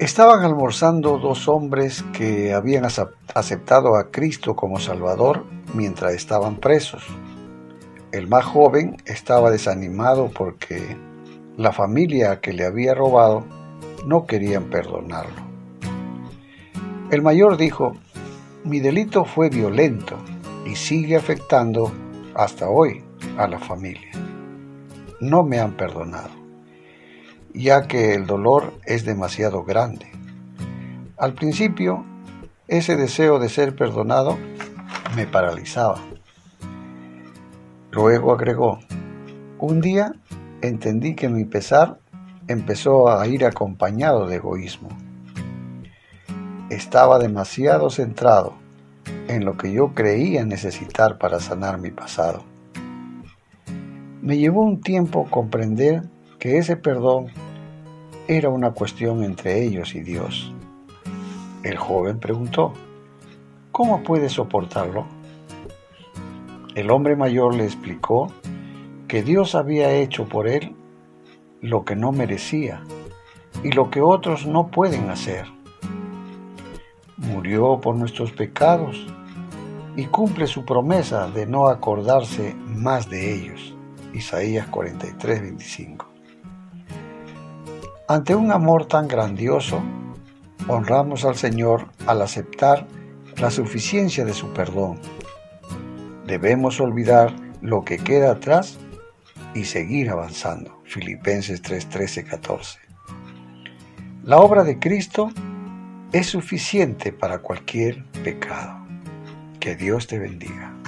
Estaban almorzando dos hombres que habían aceptado a Cristo como Salvador mientras estaban presos. El más joven estaba desanimado porque la familia que le había robado no querían perdonarlo. El mayor dijo, mi delito fue violento y sigue afectando hasta hoy a la familia. No me han perdonado ya que el dolor es demasiado grande. Al principio, ese deseo de ser perdonado me paralizaba. Luego agregó, un día entendí que mi pesar empezó a ir acompañado de egoísmo. Estaba demasiado centrado en lo que yo creía necesitar para sanar mi pasado. Me llevó un tiempo comprender que ese perdón era una cuestión entre ellos y Dios. El joven preguntó, ¿cómo puede soportarlo? El hombre mayor le explicó que Dios había hecho por él lo que no merecía y lo que otros no pueden hacer. Murió por nuestros pecados y cumple su promesa de no acordarse más de ellos. Isaías 43, 25. Ante un amor tan grandioso, honramos al Señor al aceptar la suficiencia de su perdón. Debemos olvidar lo que queda atrás y seguir avanzando. Filipenses 3, 13, 14. La obra de Cristo es suficiente para cualquier pecado. Que Dios te bendiga.